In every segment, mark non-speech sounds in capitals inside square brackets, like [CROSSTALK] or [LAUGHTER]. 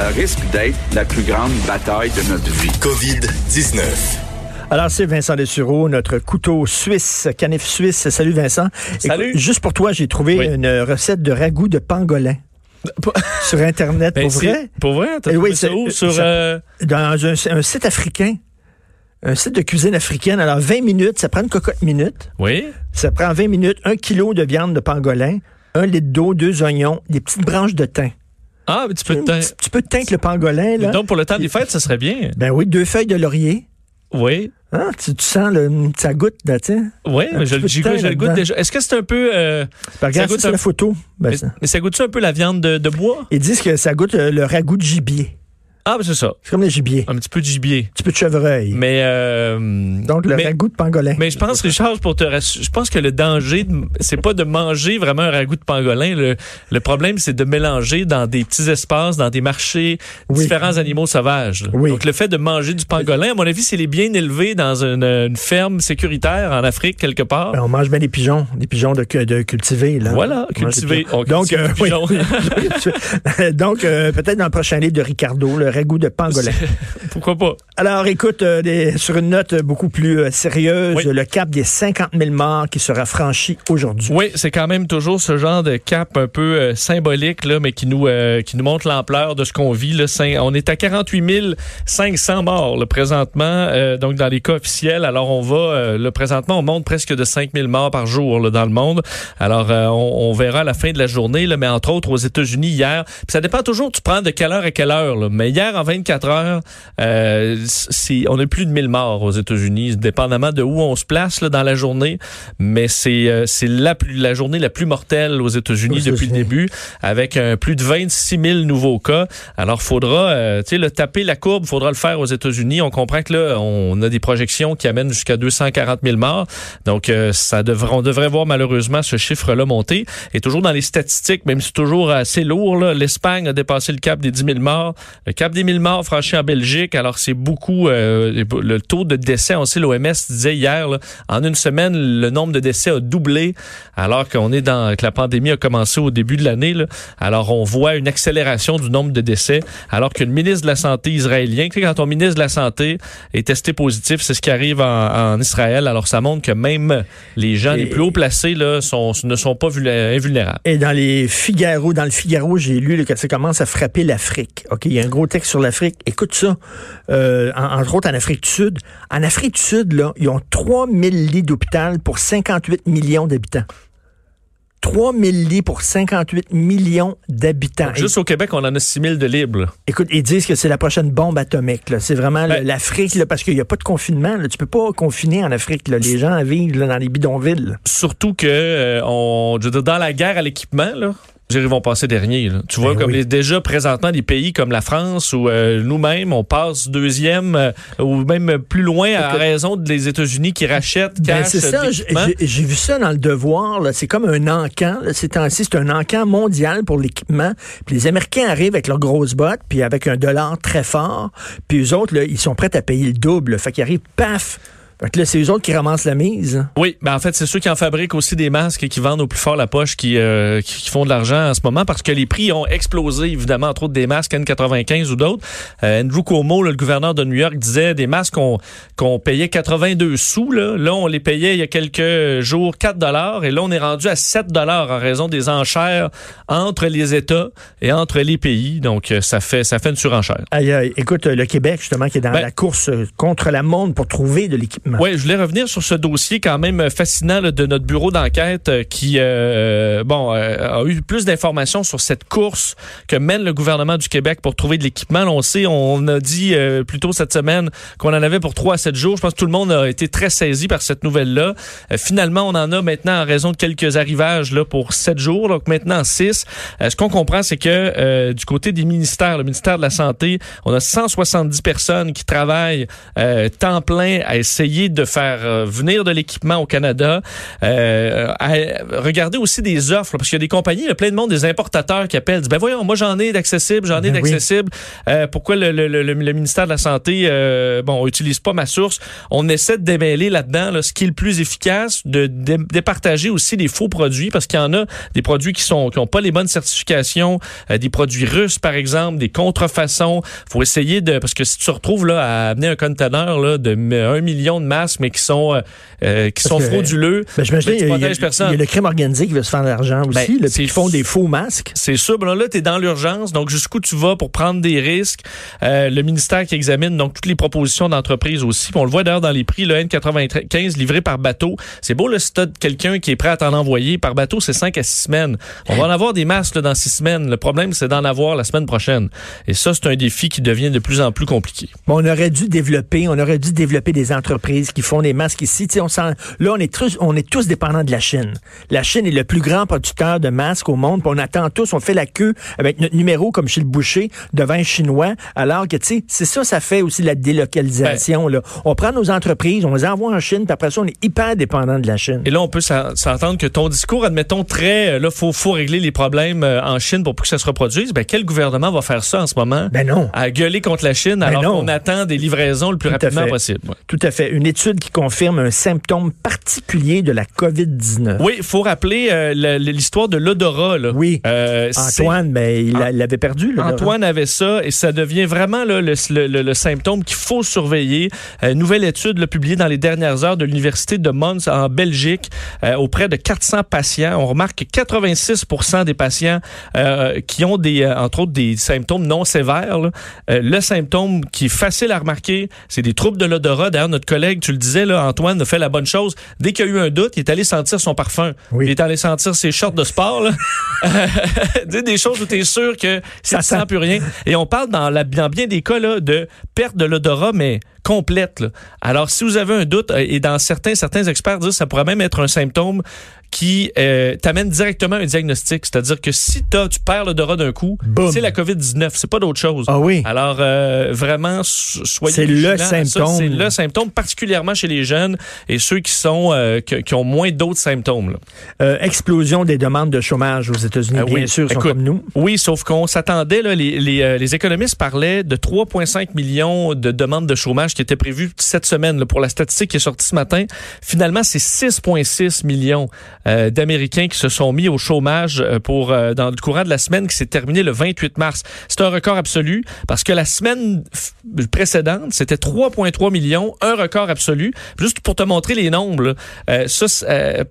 Ça risque d'être la plus grande bataille de notre vie. COVID-19. Alors, c'est Vincent Dessureau, notre couteau suisse, canif suisse. Salut Vincent. Salut. Écoute, juste pour toi, j'ai trouvé Oui. une recette de ragoût de pangolin sur Internet. Ben, pour vrai? Pour vrai? T'as Eh oui, ça c'est- où? Sur, ça- euh, Dans un, un site africain. Un site de cuisine africaine. Alors, 20 minutes, ça prend une cocotte minute. Oui? Ça prend 20 minutes, un kilo de viande de pangolin, un litre d'eau, deux oignons, des petites branches de thym. Ah, mais tu peux te... petit, petit peu de thym avec le pangolin, là. Donc, pour le temps des fêtes, ça serait bien. Ben oui, deux feuilles de laurier. Oui. Hein, tu, tu sens le, ça goûte, là, tu. Oui, mais je, goûte- je le goûte déjà. Est-ce que c'est un peu... euh, Ben, regarde, goûte ça, un- la photo. Ben, mais, ça- mais ça goûte-tu un peu la viande de, de bois? Ils disent que ça goûte euh, le ragoût de gibier. Ah, ben c'est ça. C'est comme le gibier. Un petit peu de gibier. Un petit peu de chevreuil. Mais... euh, Donc, le mais- ragoût de pangolin. Mais je pense, Richard, pour te rassurer, je pense que le danger, c'est pas de manger vraiment un ragoût de pangolin. Le, le problème, c'est de mélanger dans des petits espaces, dans des marchés, Oui. différents animaux sauvages. là. Oui. Donc, le fait de manger du pangolin, à mon avis, s'il est bien élevé dans une, une ferme sécuritaire en Afrique, quelque part. Ben, on mange bien des pigeons, des pigeons de, de cultivés. Là. Voilà, On mange des cultivé. pigeons. On Donc, euh, oui. Donc, euh, peut-être dans le prochain livre de Ricardo, le ragoût de pangolin. [LAUGHS] Pourquoi pas? Alors, écoute, euh, des- sur une note beaucoup plus euh, sérieuse, Oui. le cap des 50 000 morts qui sera franchi aujourd'hui. Oui, c'est quand même toujours ce genre de cap un peu euh, symbolique, là, mais qui nous, qui nous montre l'ampleur de ce qu'on vit. Là. On est à 48 500 morts là, présentement, donc dans les cas officiels. Alors on va, là, présentement, on monte presque de 5 000 morts par jour là, dans le monde. Alors on, on verra à la fin de la journée, là, mais entre autres aux États-Unis hier. Puis ça dépend toujours, tu prends de quelle heure à quelle heure. Là. Mais hier, en 24 heures, euh, on a plus de 1000 morts aux États-Unis, dépendamment de où on se place là, dans la journée. Mais c'est, euh, la, plus, la journée la plus mortelle aux États-Unis depuis le début, avec plus de 26 000 nouveaux cas. Alors, faudra, euh, tu sais, le taper la courbe, faudra le faire aux États-Unis. On comprend que là, on a des projections qui amènent jusqu'à 240 000 morts. Donc, euh, ça devrait, on devrait voir malheureusement ce chiffre-là monter. Et toujours dans les statistiques, même si c'est toujours assez lourd, l'Espagne a dépassé le cap des 10 000 morts. Le cap des 1000 morts franchi en Belgique. Alors, c'est beaucoup. euh, le taux de décès, on sait, l'OMS disait hier, là, en une semaine, le nombre de décès a doublé, alors qu'on est dans que la pandémie a commencé au début de l'année. Alors, on voit une accélération du nombre de décès, alors que le ministre de la Santé israélien, tu sais, quand ton ministre de la Santé est testé positif, c'est ce qui arrive en, en Israël. Alors, ça montre que même les gens Et- les plus haut placés là, sont, ne sont pas vulné- invulnérables. Et dans les Figaro, dans le Figaro, j'ai lu là, que ça commence à frapper l'Afrique. OK, il y a un gros texte sur l'Afrique. Écoute ça. Euh, en- entre autres en Afrique du Sud. En Afrique du Sud, là, ils ont 3000 lits d'hôpital pour 58 millions d'habitants. 3000 lits pour 58 millions d'habitants. Juste au Québec, on en a 6 000 de libres. Écoute, ils disent que c'est la prochaine bombe atomique. C'est vraiment Ben- l'Afrique, parce qu'il n'y a pas de confinement. Là. Tu peux pas confiner en Afrique. Là. Les gens vivent là, dans les bidonvilles. Surtout que euh, on, je veux dire, dans la guerre à l'équipement, Ils vont passer dernier. là. Tu vois, Ben comme oui. les, déjà présentement, des pays comme la France ou euh, nous-mêmes, on passe deuxième euh, ou même plus loin à raison des États-Unis qui rachètent Ben, c'est ça, j'ai vu ça dans le devoir. C'est comme un encan. c'est un encan mondial pour l'équipement. Puis les Américains arrivent avec leurs grosses bottes, puis avec un dollar très fort. Puis eux autres, là, ils sont prêts à payer le double. Fait qu'ils arrivent, paf! Fait que là, c'est eux autres qui ramassent la mise. Oui, ben en fait, c'est ceux qui en fabriquent aussi des masques et qui vendent au plus fort la poche qui, euh, qui, qui font de l'argent en ce moment parce que les prix ont explosé, évidemment, entre autres des masques N95 ou d'autres. Euh, Andrew Cuomo, là, le gouverneur de New York, disait des masques qu'on qu'on payait 82 sous. Là. là, on les payait il y a quelques jours 4 dollars et là, on est rendu à 7 dollars en raison des enchères entre les États et entre les pays. Donc, euh, ça fait, ça fait une surenchère. Aïe, aïe. Écoute, euh, le Québec, justement, qui est dans Ben- la course euh, contre la monde pour trouver de l'équipement Oui, je voulais revenir sur ce dossier quand même fascinant là, de notre bureau d'enquête euh, qui euh, bon euh, a eu plus d'informations sur cette course que mène le gouvernement du Québec pour trouver de l'équipement. On sait, on a dit euh, plus tôt cette semaine qu'on en avait pour 3 à 7 jours. Je pense que tout le monde a été très saisi par cette nouvelle-là. Euh, finalement, on en a maintenant en raison de quelques arrivages là, pour 7 jours, donc maintenant 6. Euh, ce qu'on comprend, c'est que euh, du côté des ministères, le ministère de la Santé, on a 170 personnes qui travaillent euh, temps plein à essayer de faire euh, venir de l'équipement au Canada. Euh, à regarder aussi des offres, parce qu'il y a des compagnies, il y a plein de monde, des importateurs qui appellent, disent, ben voyons, moi j'en ai d'accessibles, j'en ai Ben oui. d'accessibles. Euh, pourquoi le, le, le, le ministère de la Santé, euh, bon, utilise pas ma source? On essaie de démêler là-dedans là, ce qui est le plus efficace, de dé- départager aussi les faux produits, parce qu'il y en a des produits qui sont qui ont pas les bonnes certifications, euh, des produits russes par exemple, des contrefaçons. Faut essayer de parce que si tu te retrouves là à amener un conteneur là de un million de masques, mais qui sont euh, euh, qui sont que, frauduleux, Ben, j'imagine, ben, tu il y, y a le crime organisé qui veut se faire de l'argent aussi, Ben, là, qui font des faux masques. C'est sûr. Ben là, tu es dans l'urgence. Donc, jusqu'où tu vas pour prendre des risques? Euh, le ministère qui examine donc toutes les propositions d'entreprise aussi. On le voit d'ailleurs dans les prix, le N95 livré par bateau. C'est beau, le stade quelqu'un qui est prêt à t'en envoyer. Par bateau, c'est 5 à 6 semaines. On va en avoir des masques là, dans 6 semaines. Le problème, c'est d'en avoir la semaine prochaine. Et ça, c'est un défi qui devient de plus en plus compliqué. Bon, on aurait dû développer, on aurait dû développer des entreprises qui font des masques ici. On là, on est, tous, on est tous dépendants de la Chine. La Chine est le plus grand producteur de masques au monde. On attend tous, on fait la queue avec notre numéro comme chez le boucher devant un Chinois. Alors que, tu sais, c'est ça, ça fait aussi la délocalisation. là. On prend nos entreprises, on les envoie en Chine, puis après ça, on est hyper dépendant de la Chine. Et là, on peut s'en- s'entendre que ton discours, admettons, très, euh, là, faut, faut régler les problèmes euh, en Chine pour que ça se reproduise. Ben, quel gouvernement va faire ça en ce moment? Ben non. À gueuler contre la Chine alors non. qu'on attend des livraisons le plus Tout rapidement possible. Ouais. Tout à fait. Une étude qui confirme un symptôme particulier de la COVID-19. Oui, il faut rappeler euh, l'histoire de l'odorat. Oui. Euh, Antoine, mais il An- il l'avait perdu. Antoine avait ça et ça devient vraiment là, le, le- le- le symptôme qu'il faut surveiller. Euh, nouvelle étude là, publiée dans les dernières heures de l'Université de Mons en Belgique euh, auprès de 400 patients. On remarque que 86% des patients euh, qui ont des, entre autres des symptômes non sévères, là, le symptôme qui est facile à remarquer, c'est des troubles de l'odorat. D'ailleurs, notre collègue, tu le disais, là, Antoine a fait la bonne chose. Dès qu'il y a eu un doute, il est allé sentir son parfum. Oui. Il est allé sentir ses shorts de sport. Là. [LAUGHS] Des- choses où tu es sûr que ça ne sent. plus rien. Et on parle dans, la, dans bien des cas là, de perte de l'odorat, mais complète. là. Alors, si vous avez un doute, euh, et dans certains, certains experts disent que ça pourrait même être un symptôme qui euh, t'amène directement à un diagnostic. C'est-à-dire que si tu perds l'odorat d'un coup, c'est la COVID-19, c'est pas d'autre chose. Ah oui. Alors, euh, vraiment, so- soyez C'est le symptôme. C'est le symptôme, particulièrement chez les jeunes et ceux qui sont euh, qui, qui ont moins d'autres symptômes. explosion des demandes de chômage aux États-Unis, Ah bien oui. sûr, sont comme nous. Oui, sauf qu'on s'attendait, les, les, les économistes parlaient de 3,5 millions de demandes de chômage qui étaient prévues cette semaine pour la statistique qui est sortie ce matin. Finalement, c'est 6,6 millions euh, d'Américains qui se sont mis au chômage euh, pour euh, dans le courant de la semaine qui s'est terminée le 28 mars. C'est un record absolu parce que la semaine précédente, c'était 3,3 millions, un record absolu. Juste pour te montrer les nombres, ça,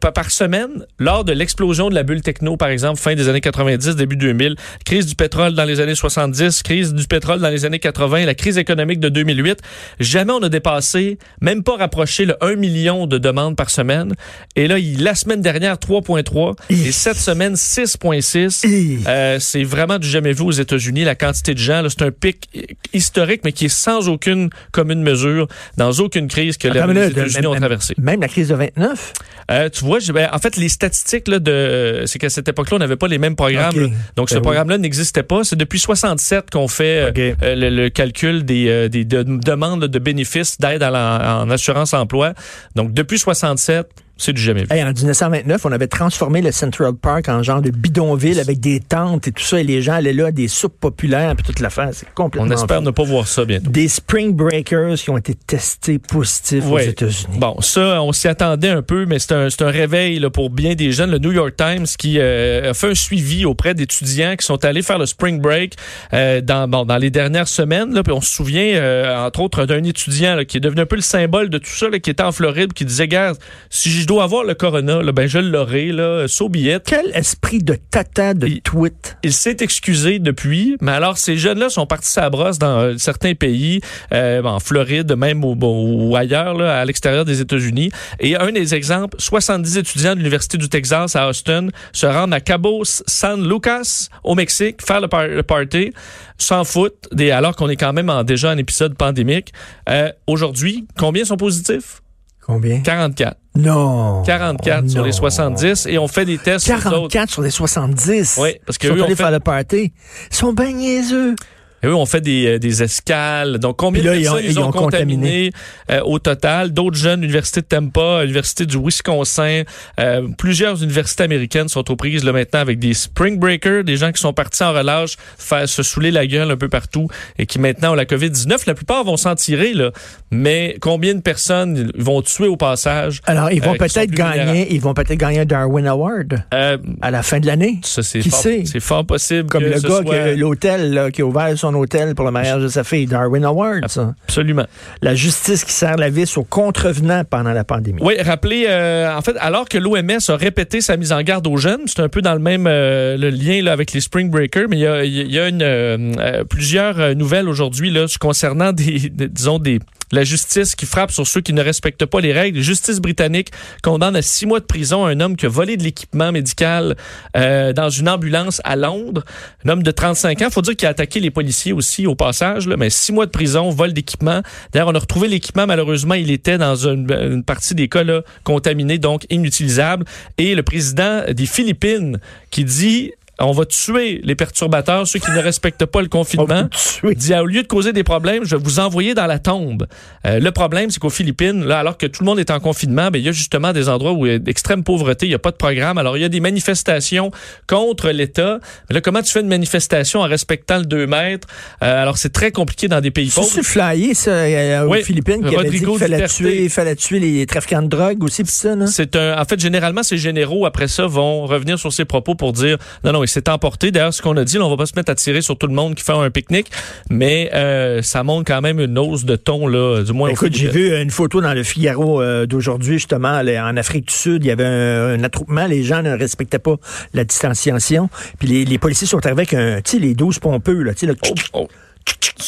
par semaine, lors de l'explosion de la bulle techno, par exemple, fin des années 90, début 2000, crise du pétrole dans les années 70, crise du pétrole dans les années 80, la crise économique de 2008, jamais on a dépassé, même pas rapproché le 1 million de demandes par semaine. Et là, il- la semaine dernière, 3,3 et cette semaine, 6,6. Hi. Euh, c'est vraiment du jamais vu aux États-Unis. La quantité de gens, c'est un pic historique, mais qui est sans aucune commune mesure, dans aucune crise que les Attends États-Unis ont traversée. Même la crise de 29? Euh, tu vois, ben, en fait, les statistiques, là, de, c'est qu'à cette époque-là, on n'avait pas les mêmes programmes. Donc, ce Ben oui. programme-là n'existait pas. C'est depuis 67 qu'on fait euh, euh, le, le calcul des, des de- demandes de bénéfices d'aide en assurance emploi. Donc, depuis 67, c'est du jamais vu. Hey, en 1929, on avait transformé le Central Park en genre de bidonville avec des tentes et tout ça, et les gens allaient là, des soupes populaires, puis toute l'affaire. C'est complètement On espère fou. ne pas voir ça bientôt. Des Spring Breakers qui ont été testés positifs aux. États-Unis. Bon, ça, on s'y attendait un peu, mais c'est un, un réveil là, pour bien des jeunes. Le New York Times qui euh, a fait un suivi auprès d'étudiants qui sont allés faire le spring break euh, dans, bon, dans les dernières semaines. Là, puis on se souvient, euh, entre autres, d'un étudiant là, qui est devenu un peu le symbole de tout ça, là, qui était en Floride, qui disait, gars, si je dois avoir le corona, là, ben je l'aurai, là, be it. Quel esprit de tata de Il- tweet. Il s'est excusé depuis, mais alors ces jeunes-là sont partis à brosse dans euh, certains pays, euh, en Floride, même au, ou ailleurs, là, à l'extérieur des États-Unis. Et un des exemples, 70 étudiants de l'Université du Texas à Austin se rendent à Cabo San Lucas, au Mexique, faire le, par- le party, s'en foutent, des, alors qu'on est quand même en, déjà en épisode pandémique. Euh, Aujourd'hui, combien sont positifs? Combien? 44. Non. 44 sur les 70 et on fait des tests sur les autres. 44 sur les 70. Oui, parce que Ils sont eux, on allés fait- faire le party. Ils sont bien niaiseux. Et eux, on fait des, euh, des escales. Donc, combien là, de ils ont- personnes ils ils ont, ont contaminé euh, au total? D'autres jeunes, l'Université de Tampa, l'Université du Wisconsin, euh, plusieurs universités américaines sont aux prises là, maintenant avec des spring breakers, des gens qui sont partis en relâche, faire se saouler la gueule un peu partout et qui maintenant ont la COVID-19. La plupart vont s'en tirer, là. Mais combien de personnes ils vont tuer au passage? Alors, ils vont Euh, peut-être gagner, vulnérables? ils vont peut-être gagner un Darwin Award Euh, à la fin de l'année. ça, c'est Qui fort, sait? c'est fort possible Comme que le gars soit- qui a l'hôtel, qui a ouvert son hôtel pour le mariage de sa fille. Darwin Award, ça. Absolument. La justice qui serre la vis aux contrevenants pendant la pandémie. Oui, rappelez, euh, en fait, alors que l'OMS a répété sa mise en garde aux jeunes, c'est un peu dans le même euh, le lien là, avec les Spring Breakers, mais il y a, y a une, euh, plusieurs nouvelles aujourd'hui concernant des, des- disons des la justice qui frappe sur ceux qui ne respectent pas les règles. La justice britannique condamne à six mois de prison un homme qui a volé de l'équipement médical euh, dans une ambulance à Londres. Un homme de 35 ans. faut dire qu'il a attaqué les policiers aussi au passage, mais six mois de prison, vol d'équipement. D'ailleurs, on a retrouvé l'équipement. Malheureusement, il était dans une, partie des cas là, contaminé, donc inutilisable. Et le président des Philippines qui dit on va tuer les perturbateurs, ceux qui ne respectent pas le On confinement dit au lieu de causer des problèmes, je vais vous envoyer dans la tombe. Euh, le problème, c'est qu'aux Philippines, là, alors que tout le monde est en confinement, ben, il y a justement des endroits où il y a d'extrême pauvreté, il n'y a pas de programme. Alors, il y a des manifestations contre l'État. Mais là, comment tu fais une manifestation en respectant le 2 mètres? Euh, alors, c'est très compliqué dans des pays pauvres. c'est flyé, ça, euh, aux Oui, Philippines, qui avait dit qu'il fallait tuer, il fallait tuer les trafiquants de drogue aussi, pis ça, là. C'est un, en fait, généralement, ces généraux, après ça, vont revenir sur ces propos pour dire, non, non, il s'est emporté. D'ailleurs, ce qu'on a dit, là, on va pas se mettre à tirer sur tout le monde qui fait un pique-nique, mais euh, ça montre quand même une hausse de ton, là, du moins. Écoute, j'ai vu une photo dans le Figaro euh, d'aujourd'hui, justement, là, en Afrique du Sud. Il y avait un, un attroupement. Les gens ne respectaient pas la distanciation. Puis les, les policiers sont arrivés avec un, tu sais, les 12 pompeux, là, tu sais, là, Oh, oh.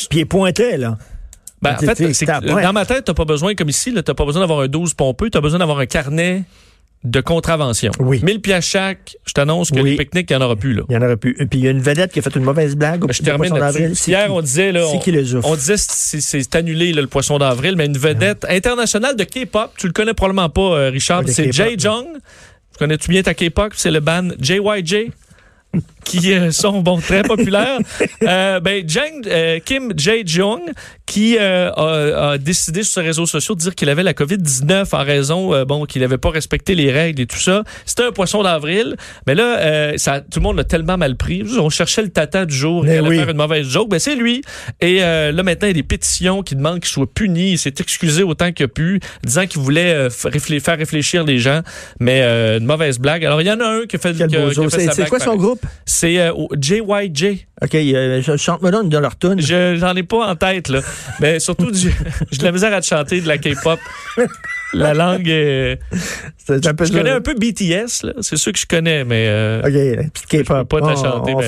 puis ils pointaient, là. Ben, en fait, dans ma tête, t'as pas besoin, comme ici, t'as pas besoin d'avoir un 12 pompeux, t'as besoin d'avoir un carnet de contravention. Oui. 1000 pièces chaque, je t'annonce que Oui. les pique-niques, il n'y en aura plus, là. Il y en aurait plus. Puis il y a une vedette qui a fait une mauvaise blague au Je termine d'avril. Hier, qui? on disait, là, C'est on, qui ouf? on disait c'est- annulé, là, le poisson d'avril, mais une vedette internationale de K-pop, tu le connais probablement pas, euh, Richard, c'est Jay là. Jung. Connais-tu bien ta K-pop? C'est le band JYJ. Qui euh, sont bon très populaires. [LAUGHS] Euh, ben Jang, euh, Kim Jae Jung qui a, a décidé sur ses réseaux sociaux de dire qu'il avait la COVID-19 en raison bon qu'il n'avait pas respecté les règles et tout ça. C'était un poisson d'avril, mais là ça tout le monde l'a tellement mal pris. On cherchait le tata du jour Mais allait oui. faire une mauvaise joke, ben c'est lui. Et là maintenant il y a des pétitions qui demandent qu'il soit puni, il s'est excusé autant qu'il a pu, disant qu'il voulait faire réfléchir les gens, mais euh, une mauvaise blague. Alors il y en a un qui a fait, qui a- beau qui a jour. fait C'est quoi son groupe? C'est euh, JYJ. OK, euh, chante-moi donc de leur tune. Je j'en ai pas en tête là, mais surtout du- [LAUGHS] j'ai de la misère à te chanter de la K-pop. La langue, est- un peu je connais un peu BTS là, c'est sûr que je connais, mais euh, OK, K-pop. Pas te la On- chanter, on.